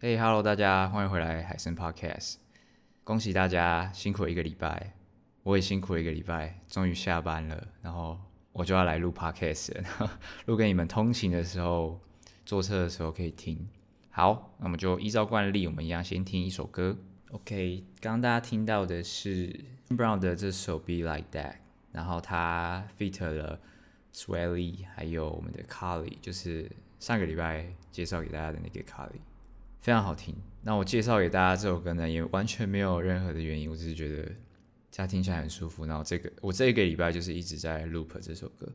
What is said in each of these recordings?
嘿、，Hello，大家欢迎回来海森 Podcast。恭喜大家辛苦一个礼拜，我也辛苦一个礼拜，终于下班了，然后我就要来录 Podcast 了，录给你们通勤的时候、坐车的时候可以听。好，那么就依照惯例，我们一样先听一首歌。OK，刚刚大家听到的是 Brown 的这首 Be Like That，然后他 feat 了 Swelly，还有我们的 Carly，就是上个礼拜介绍给大家的那个 Carly 非常好听。那我介绍给大家这首歌呢，也完全没有任何的原因，我只是觉得这样听起来很舒服。然后这个我这一个礼拜就是一直在 loop 这首歌。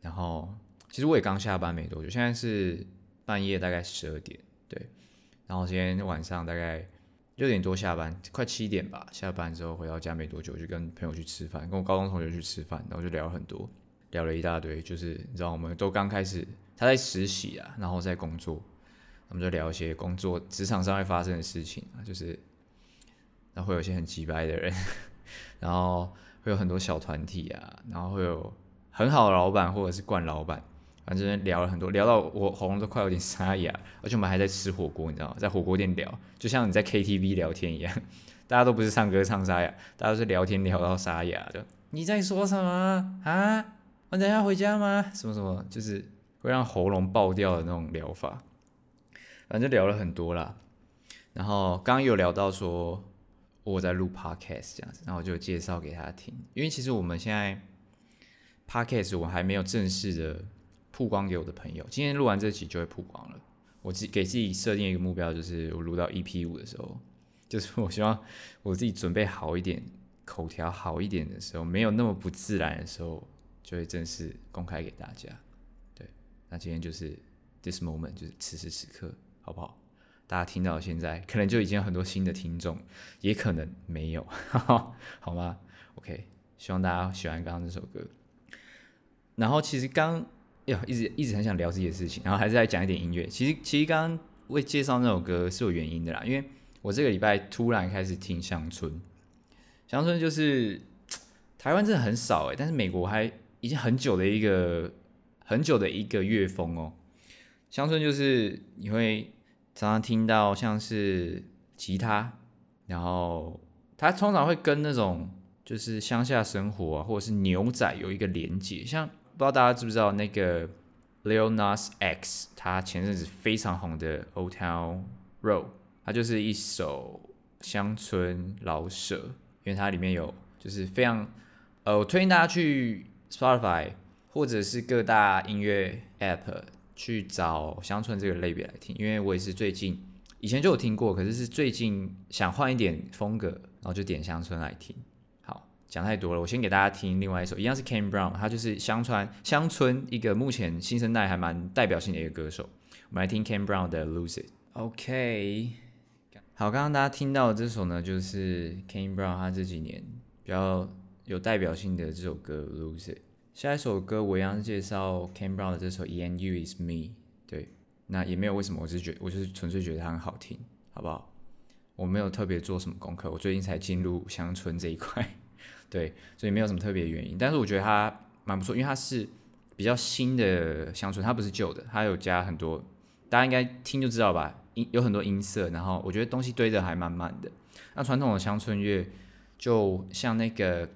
然后其实我也刚下班没多久，现在是半夜大概十二点，对。然后今天晚上大概六点多下班，快七点吧。下班之后回到家没多久，就跟朋友去吃饭，跟我高中同学去吃饭，然后就聊很多，聊了一大堆。就是你知道，我们都刚开始，他在实习啊，然后在工作，我们就聊一些工作职场上会发生的事情啊，就是，然后会有一些很机掰的人，然后会有很多小团体啊，然后会有很好的老板或者是惯老板。反正聊了很多，聊到我喉咙都快有点沙哑，而且我们还在吃火锅，你知道吗？在火锅店聊，就像你在 KTV 聊天一样，大家都不是唱歌唱沙哑，大家都是聊天聊到沙哑的。你在说什么啊？我等下回家吗？什么什么，就是会让喉咙爆掉的那种聊法。反正聊了很多啦，然后刚刚有聊到说我在录 Podcast 这样子，然后我就介绍给他听，因为其实我们现在 Podcast 我还没有正式的。曝光给我的朋友，今天录完这集就会曝光了。我自给自己设定一个目标，就是我录到 EP 五的时候，就是我希望我自己准备好一点，口条好一点的时候，没有那么不自然的时候，就会正式公开给大家。对，那今天就是 this moment，就是此时此刻，好不好？大家听到现在，可能就已经有很多新的听众，也可能没有，哈 哈好吗？OK，希望大家喜欢刚刚这首歌。然后其实刚。哟，一直一直很想聊自己的事情，然后还是来讲一点音乐。其实其实刚刚为介绍那首歌是有原因的啦，因为我这个礼拜突然开始听乡村，乡村就是台湾真的很少诶，但是美国还已经很久的一个很久的一个乐风哦。乡村就是你会常常听到像是吉他，然后它通常会跟那种就是乡下生活啊，或者是牛仔有一个连结，像。不知道大家知不知道那个 l e o n a s X，他前阵子非常红的 Old Town Road，它就是一首乡村老舍，因为它里面有就是非常呃，我推荐大家去 Spotify 或者是各大音乐 App 去找乡村这个类别来听，因为我也是最近以前就有听过，可是是最近想换一点风格，然后就点乡村来听。好讲太多了，我先给大家听另外一首，一样是 Kane Brown，他就是乡村乡村一个目前新生代还蛮代表性的一个歌手。我们来听 Kane Brown 的 Lose It。OK，好，刚刚大家听到的这首呢，就是 Kane Brown 他这几年比较有代表性的这首歌 Lose It。下一首歌我一样介绍 Kane Brown 的这首 E N U Is Me。对，那也没有为什么，我是觉我就是纯粹觉得它很好听，好不好？我没有特别做什么功课，我最近才进入乡村这一块。对，所以没有什么特别原因，但是我觉得它蛮不错，因为它是比较新的乡村，它不是旧的，它有加很多，大家应该听就知道吧，音有很多音色，然后我觉得东西堆得还蛮满的。那传统的乡村乐，就像那个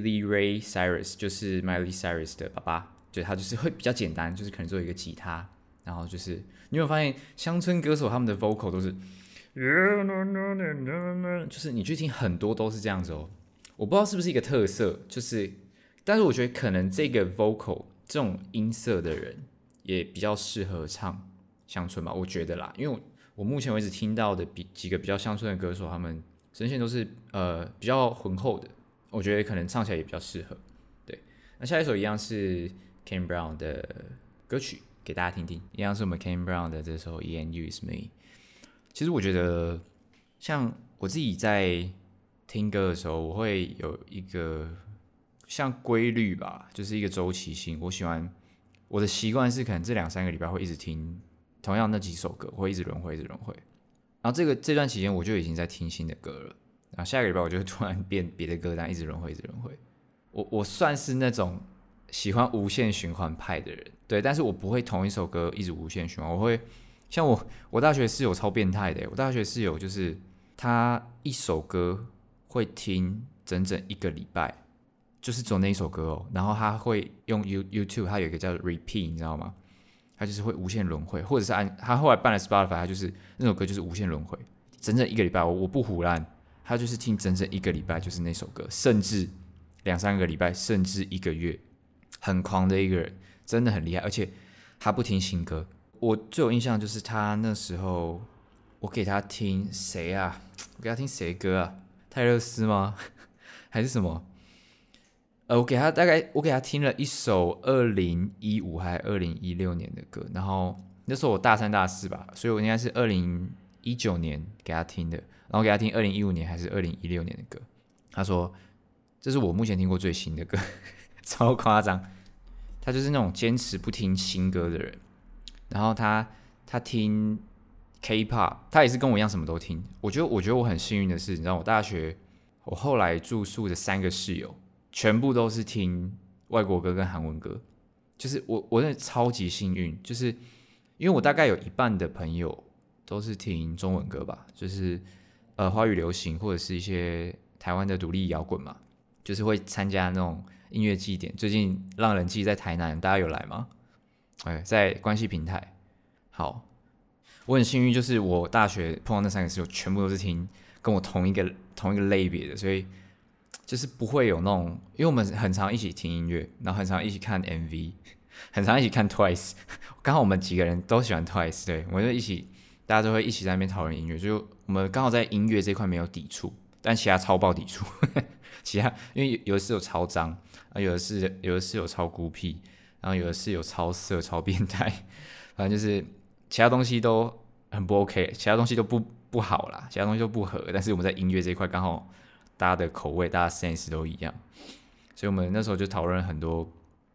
Billy Ray Cyrus，就是 Miley Cyrus 的爸爸，对，他就是会比较简单，就是可能做一个吉他，然后就是你有没有发现乡村歌手他们的 vocal 都是，就是你去听很多都是这样子哦。我不知道是不是一个特色，就是，但是我觉得可能这个 vocal 这种音色的人也比较适合唱乡村吧，我觉得啦，因为我，我目前为止听到的比几个比较乡村的歌手，他们声线都是呃比较浑厚的，我觉得可能唱起来也比较适合。对，那下一首一样是 Kane Brown 的歌曲，给大家听听，一样是我们 Kane Brown 的这首 And You Is Me。其实我觉得像我自己在。听歌的时候，我会有一个像规律吧，就是一个周期性。我喜欢我的习惯是，可能这两三个礼拜会一直听同样那几首歌，会一直轮回，一直轮回。然后这个这段期间，我就已经在听新的歌了。然后下个礼拜，我就会突然变别的歌单，一直轮回，一直轮回。我我算是那种喜欢无限循环派的人，对，但是我不会同一首歌一直无限循环，我会。像我，我大学室友超变态的。我大学室友就是他一首歌会听整整一个礼拜，就是走那一首歌哦。然后他会用 You YouTube，他有一个叫 Repeat，你知道吗？他就是会无限轮回，或者是按他后来办了 Spotify，他就是那首歌就是无限轮回，整整一个礼拜。我我不胡烂，他就是听整整一个礼拜，就是那首歌，甚至两三个礼拜，甚至一个月，很狂的一个人，真的很厉害。而且他不听新歌，我最有印象就是他那时候，我给他听谁啊？我给他听谁歌啊？泰勒斯吗？还是什么？呃，我给他大概，我给他听了一首二零一五还是二零一六年的歌，然后那时候我大三大四吧，所以我应该是二零一九年给他听的，然后给他听二零一五年还是二零一六年的歌。他说这是我目前听过最新的歌，超夸张。他就是那种坚持不听新歌的人，然后他他听 K-pop，他也是跟我一样什么都听。我觉得我觉得我很幸运的是，你知道我大学我后来住宿的三个室友。全部都是听外国歌跟韩文歌，就是我我真的超级幸运，就是因为我大概有一半的朋友都是听中文歌吧，就是呃华语流行或者是一些台湾的独立摇滚嘛，就是会参加那种音乐祭典。最近浪人祭在台南，大家有来吗？哎，在关系平台。好，我很幸运，就是我大学碰到那三个室友，全部都是听跟我同一个同一个类别的，所以。就是不会有那种，因为我们很常一起听音乐，然后很常一起看 MV，很常一起看 Twice。刚好我们几个人都喜欢 Twice，对，我就一起，大家都会一起在那边讨论音乐。就我们刚好在音乐这块没有抵触，但其他超爆抵触。其他因为有的室友超脏，啊，有的是有的室友超孤僻，然后有的室友超色、超变态，反正就是其他东西都很不 OK，其他东西都不不好啦，其他东西都不合。但是我们在音乐这一块刚好。大家的口味，大家 sense 都一样，所以我们那时候就讨论很多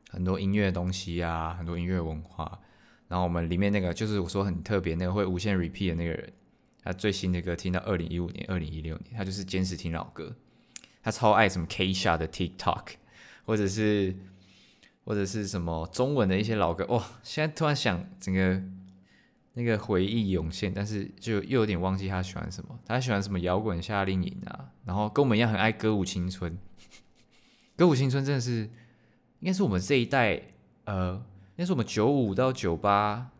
很多音乐的东西啊，很多音乐文化。然后我们里面那个就是我说很特别，那个会无限 repeat 的那个人，他最新的歌听到二零一五年、二零一六年，他就是坚持听老歌。他超爱什么 Kesha 的 TikTok，或者是或者是什么中文的一些老歌。哇、现在突然想整个。那个回忆涌现，但是就又有点忘记他喜欢什么。他喜欢什么摇滚夏令营啊，然后跟我们一样很爱歌舞青春。歌舞青春真的是，应该是我们这一代，呃，应该是我们九五到九八，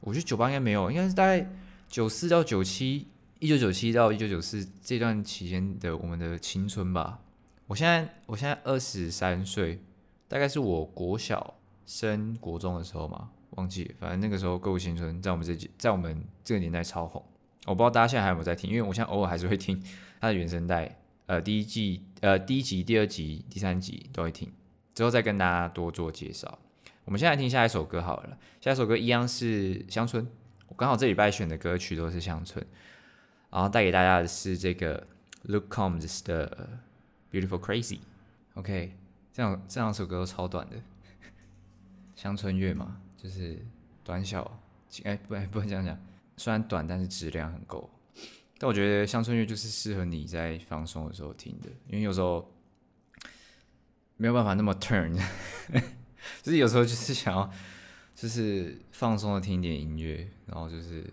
我觉得九八应该没有，应该是大概九四到九七，一九九七到一九九四这段期间的我们的青春吧。我现在我现在二十三岁，大概是我国小升国中的时候嘛。忘记，反正那个时候《歌舞青春》在我们这在我们这个年代超红。我不知道大家现在还有没有在听，因为我现在偶尔还是会听它的原声带，呃，第一季、呃，第一集、第二集、第三集都会听，之后再跟大家多做介绍。我们现在听下一首歌好了，下一首歌一样是乡村，我刚好这礼拜选的歌曲都是乡村，然后带给大家的是这个 Luke Combs 的 Beautiful Crazy。OK，这样这两首歌都超短的，乡村乐嘛。就是短小，哎、欸，不，不能这样讲。虽然短，但是质量很够。但我觉得乡村乐就是适合你在放松的时候听的，因为有时候没有办法那么 turn，就是有时候就是想要，就是放松的听一点音乐，然后就是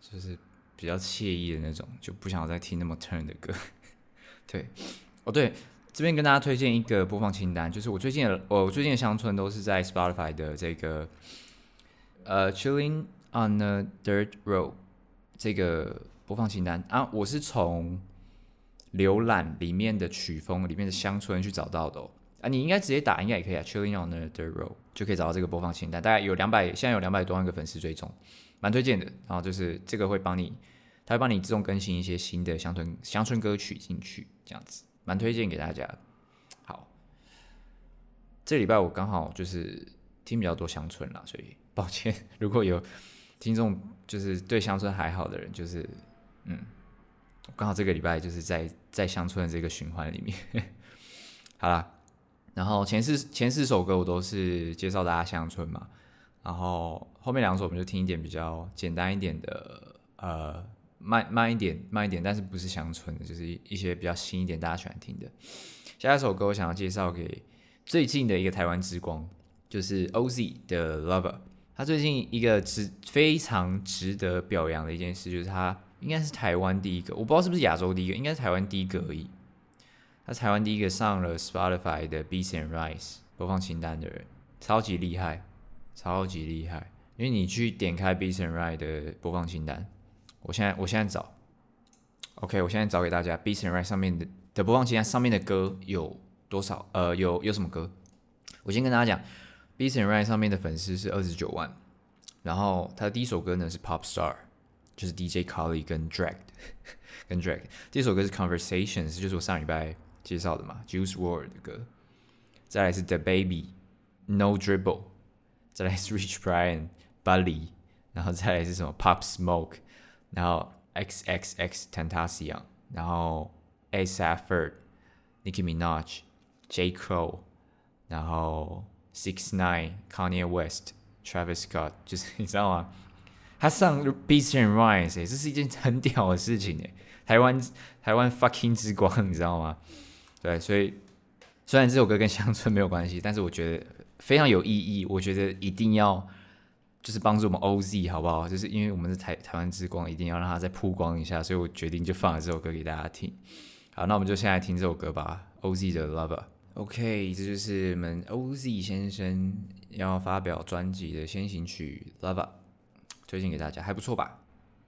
就是比较惬意的那种，就不想再听那么 turn 的歌。对，哦对。这边跟大家推荐一个播放清单，就是我最近的，我最近的乡村都是在 Spotify 的这个呃、Chilling on the Dirt Road 这个播放清单啊，我是从浏览里面的曲风里面的乡村去找到的哦。啊，你应该直接打应该也可以啊，Chilling on a Dirt Road 就可以找到这个播放清单，大概有两百，现在有两百多万个粉丝追踪，蛮推荐的。然后就是这个会帮你，它会帮你自动更新一些新的乡村乡村歌曲进去，这样子。蛮推荐给大家。好，这礼拜我刚好就是听比较多乡村啦，所以抱歉，如果有听众就是对乡村还好的人，就是嗯，刚好这个礼拜就是在在乡村的这个循环里面。好啦，然后前四前四首歌我都是介绍大家乡村嘛，然后后面两首我们就听一点比较简单一点的呃。慢慢一点，慢一点，但是不是乡村的，就是一些比较新一点，大家喜欢听的。下一首歌我想要介绍给最近的一个台湾之光，就是 OZ 的 Lover。他最近一个值非常值得表扬的一件事，就是他应该是台湾第一个，我不知道是不是亚洲第一个，应该是台湾第一个而已。他台湾第一个上了 Spotify 的 Beats and Rice 播放清单的人，超级厉害，超级厉害。因为你去点开 Beats and Rice 的播放清单，我现在我现在找，OK，我现在找给大家 Beats and Rice 上面的的播放清单上面的歌有多少？呃，有有什么歌？我先跟大家讲，Beats and Rice 上面的粉丝是二十九万，然后他的第一首歌呢是 Pop Star，就是 DJ Khaled 跟 Drake 跟 Drake，第一首歌是 Conversations，就是我上礼拜。介绍的嘛，Juice WRLD 的歌，再来是 The Baby No Dribble，再来是 Rich Brian Bully，然后再来是什么 Pop Smoke，然后 XXX tantacion 然后 A$AP Ferg，Nicki Minaj，J Cole，然后 Six Nine，Kanye West，Travis Scott，就是你知道吗？他上 Beats and Rhymes，这是一件很屌的事情诶，台湾台湾 fucking 之光，你知道吗？对，所以虽然这首歌跟乡村没有关系，但是我觉得非常有意义。我觉得一定要就是帮助我们 OZ 好不好？就是因为我们是台台湾之光，一定要让它再曝光一下，所以我决定就放了这首歌给大家听。好，那我们就先来听这首歌吧，OZ 的 Lover。OK，这就是我们 OZ 先生要发表专辑的先行曲 Lover，推荐给大家，还不错吧？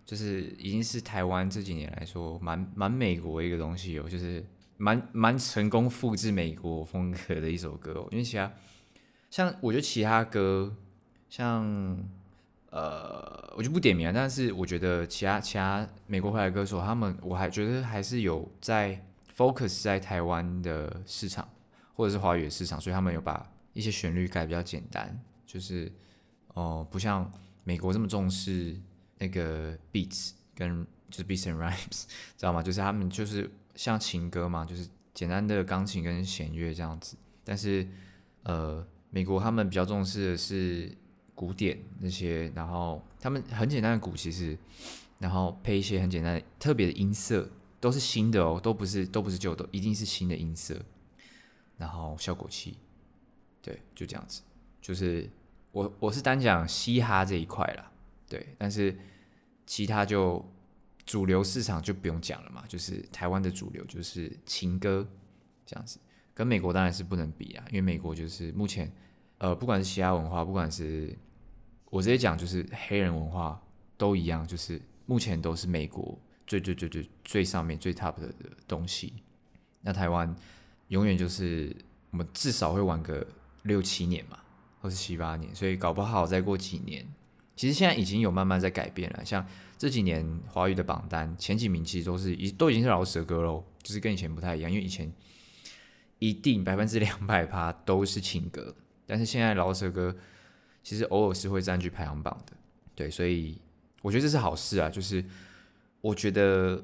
就是已经是台湾这几年来说蛮蛮美国一个东西哦，就是。蛮蛮成功复制美国风格的一首歌哦，因为其他像我觉得其他歌像呃，我就不点名了，但是我觉得其他其他美国回来歌手，他们我还觉得还是有在 focus 在台湾的市场或者是华语的市场，所以他们有把一些旋律改比较简单，就是哦、不像美国这么重视那个 beats 跟就是 beats and rhymes，知道吗？就是他们就是。像情歌嘛，就是简单的钢琴跟弦乐这样子。但是，呃，美国他们比较重视的是古典那些，然后他们很简单的鼓其实，然后配一些很简单的特别的音色，都是新的哦，都不是都不是旧的，一定是新的音色，然后效果器，对，就这样子。就是我我是单讲嘻哈这一块啦，对，但是其他就。主流市场就不用讲了嘛，就是台湾的主流就是情歌这样子，跟美国当然是不能比啊，因为美国就是目前，呃，不管是嘻哈文化，不管是我直接讲就是黑人文化都一样，就是目前都是美国最最最最最上面最 top 的东西。那台湾永远就是我们至少会玩个六七年嘛，或是七八年，所以搞不好再过几年。其实现在已经有慢慢在改变了，像这几年华语的榜单前几名其实都是已都已经是饶舌歌喽，就是跟以前不太一样，因为以前一定百分之两百趴都是情歌，但是现在饶舌歌其实偶尔是会占据排行榜的，对，所以我觉得这是好事啊，就是我觉得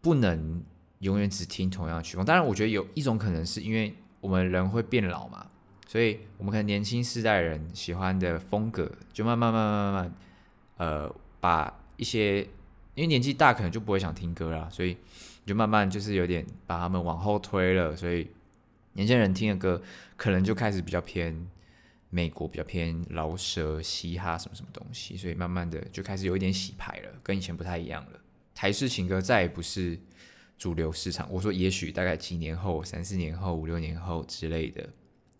不能永远只听同样的曲风，当然我觉得有一种可能是因为我们人会变老嘛。所以，我们可能年轻世代人喜欢的风格，就慢慢、慢慢、慢慢，呃，把一些因为年纪大，可能就不会想听歌了，所以就慢慢就是有点把他们往后推了。所以，年轻人听的歌，可能就开始比较偏美国，比较偏饶舌、嘻哈什么什么东西。所以，慢慢的就开始有一点洗牌了，跟以前不太一样了。台式情歌再也不是主流市场。我说，也许大概几年后、三四年后、五六年后之类的。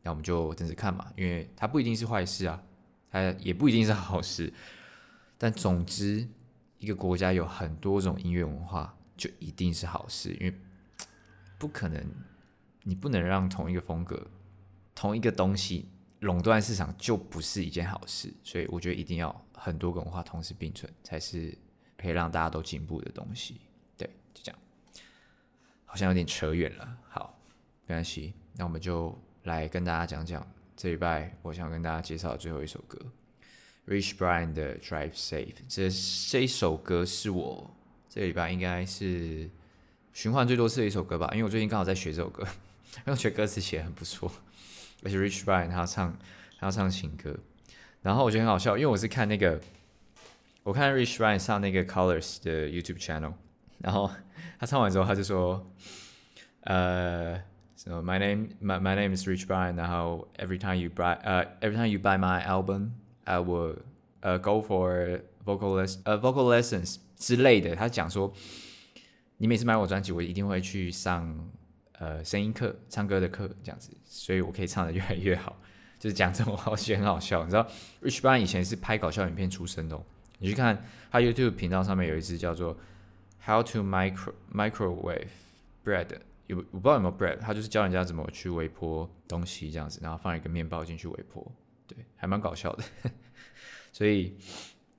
那我们就等着看嘛，因为它不一定是坏事啊，它也不一定是好事。但总之，一个国家有很多种音乐文化，就一定是好事，因为不可能，你不能让同一个风格、同一个东西垄断市场，就不是一件好事。所以我觉得一定要很多个文化同时并存，才是可以让大家都进步的东西。对，就这样。好像有点扯远了，好，没关系，那我们就。来跟大家讲讲这礼拜我想跟大家介绍的最后一首歌，Rich Brian 的 Drive Safe。这这一首歌是我这个礼拜应该是循环最多次的一首歌吧，因为我最近刚好在学这首歌，因为我觉得歌词写得很不错，而且 Rich Brian 他要唱他要唱情歌，然后我觉得很好笑，因为我是看那个我看 Rich Brian 上那个 Colors 的 YouTube channel，然后他唱完之后他就说，呃。So my name, my my name is Rich Brian. 然后 every time you buy, uh, every time you buy my album, I will、uh, go for vocal less 呃、uh, vocal lessons 之类的。他讲说，你每次买我专辑，我一定会去上呃声音课、唱歌的课这样子，所以我可以唱得越来越好。就是讲这种话，其实很好笑。你知道，Rich Brian 以前是拍搞笑影片出身的哦。你去看他 YouTube 频道上面有一支叫做 How to Micro Microwave Bread，我不知道有没有 bread，他就是教人家怎么去微波东西这样子，然后放一个面包进去微波，对，还蛮搞笑的。所以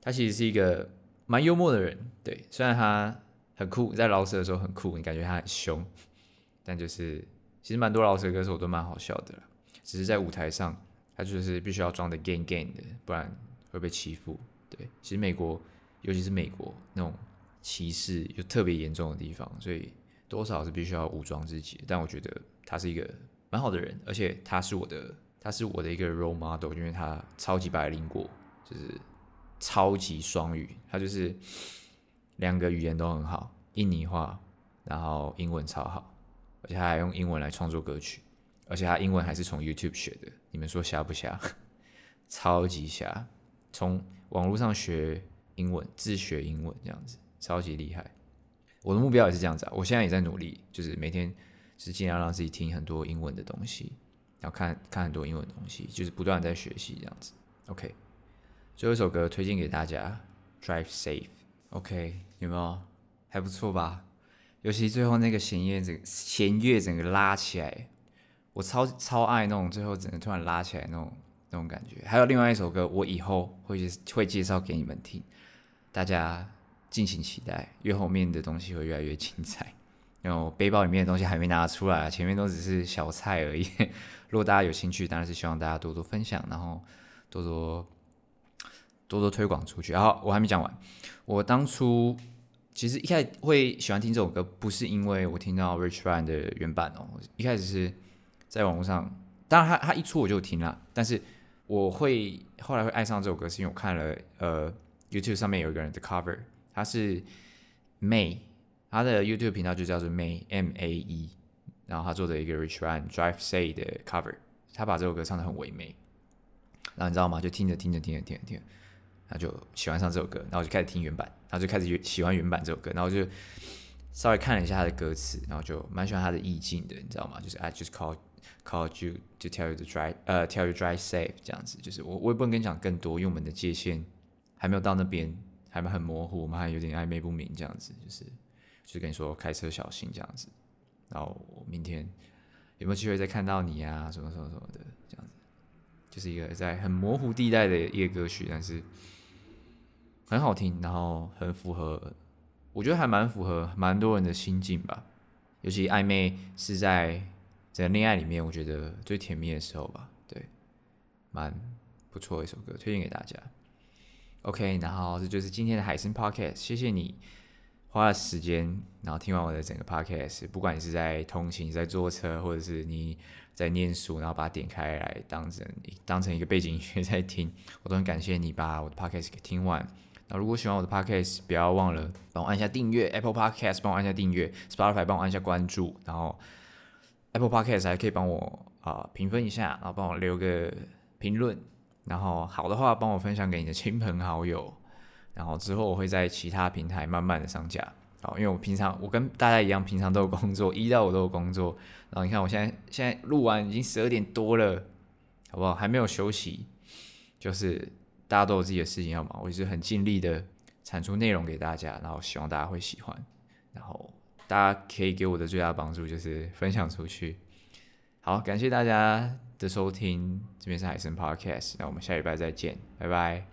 他其实是一个蛮幽默的人，对，虽然他很酷，在饶舌的时候很酷，你感觉他很凶，但就是其实蛮多饶舌歌手都蛮好笑的，只是在舞台上他就是必须要装的 gang gang 的，不然会被欺负。对，其实美国，尤其是美国那种歧视又特别严重的地方，所以多少是必须要武装自己。但我觉得他是一个蛮好的人，而且他是我的，他是我的一个 role model，因为他超级白灵过，就是超级双语，他就是两个语言都很好，印尼话，然后英文超好，而且他还用英文来创作歌曲，而且他英文还是从 YouTube 学的，你们说瞎不瞎？超级瞎，从。网络上学英文，自学英文这样子，超级厉害。我的目标也是这样子啊，我现在也在努力，就是每天是尽量让自己听很多英文的东西，然后看看很多英文的东西，就是不断在学习这样子。OK，最后一首歌推荐给大家，Drive Safe。OK，有没有？还不错吧？尤其最后那个弦乐，整个弦乐整个拉起来，我超超爱那种最后整个突然拉起来那种。那种感觉，还有另外一首歌，我以后会会介绍给你们听，大家敬请期待。越后面的东西会越来越精彩，然后背包里面的东西还没拿出来，前面都只是小菜而已。如果大家有兴趣，当然是希望大家多多分享，然后多多多多推广出去。然后我还没讲完，我当初其实一开始会喜欢听这首歌，不是因为我听到 Rich Brian 的原版哦，一开始是在网络上，当然他他一出我就听了，但是。我会后来会爱上这首歌，是因为我看了呃 YouTube 上面有一个人的 cover，他是 May，他的 YouTube 频道就叫做 May M A E，然后他做的一个 Rich Brian Drive Say 的 cover，他把这首歌唱的很唯美，然后你知道吗？就听着听着听着听着听着，他就喜欢上这首歌，然后就开始听原版，然后就开始喜欢原版这首歌，然后就稍微看了一下他的歌词，然后就蛮喜欢他的意境的，你知道吗？就是 I just call。Called you to tell you to drive，呃、，tell you drive safe，这样子，就是我我也不能跟你讲更多，因为我们的界限还没有到那边，还蛮很模糊，我们还有点暧昧不明，这样子，就是就跟你说开车小心这样子，然后我明天有没有机会再看到你啊？什么什么什么的，这样子，就是一个在很模糊地带的一个歌曲，但是很好听，然后很符合，我觉得还蛮符合蛮多人的心境吧，尤其暧昧是在。在恋爱里面，我觉得最甜蜜的时候吧，对，蛮不错一首歌，推荐给大家。OK，然后这就是今天的海声 Podcast，谢谢你花了时间，然后听完我的整个 Podcast，不管你是在通勤、在坐车，或者是你在念书，然后把它点开来当成当成一个背景音乐在听，我都很感谢你把我的 Podcast 给听完。那如果喜欢我的 Podcast，不要忘了帮我按下订阅，Apple Podcast 帮我按下订阅，Spotify 帮我按下关注，然后。Apple Podcast 还可以帮我啊评分一下，然后帮我留个评论，然后好的话帮我分享给你的亲朋好友，然后之后我会在其他平台慢慢的上架。好，因为我平常我跟大家一样，平常都有工作，一到五都有工作。然后你看我现在现在录完已经十二点多了，好不好？还没有休息，就是大家都有自己的事情要忙，我就是很尽力的产出内容给大家，然后希望大家会喜欢，然后。大家可以给我的最大帮助就是分享出去。好，感谢大家的收听，这边是海森 Podcast，那我们下礼拜再见，拜拜。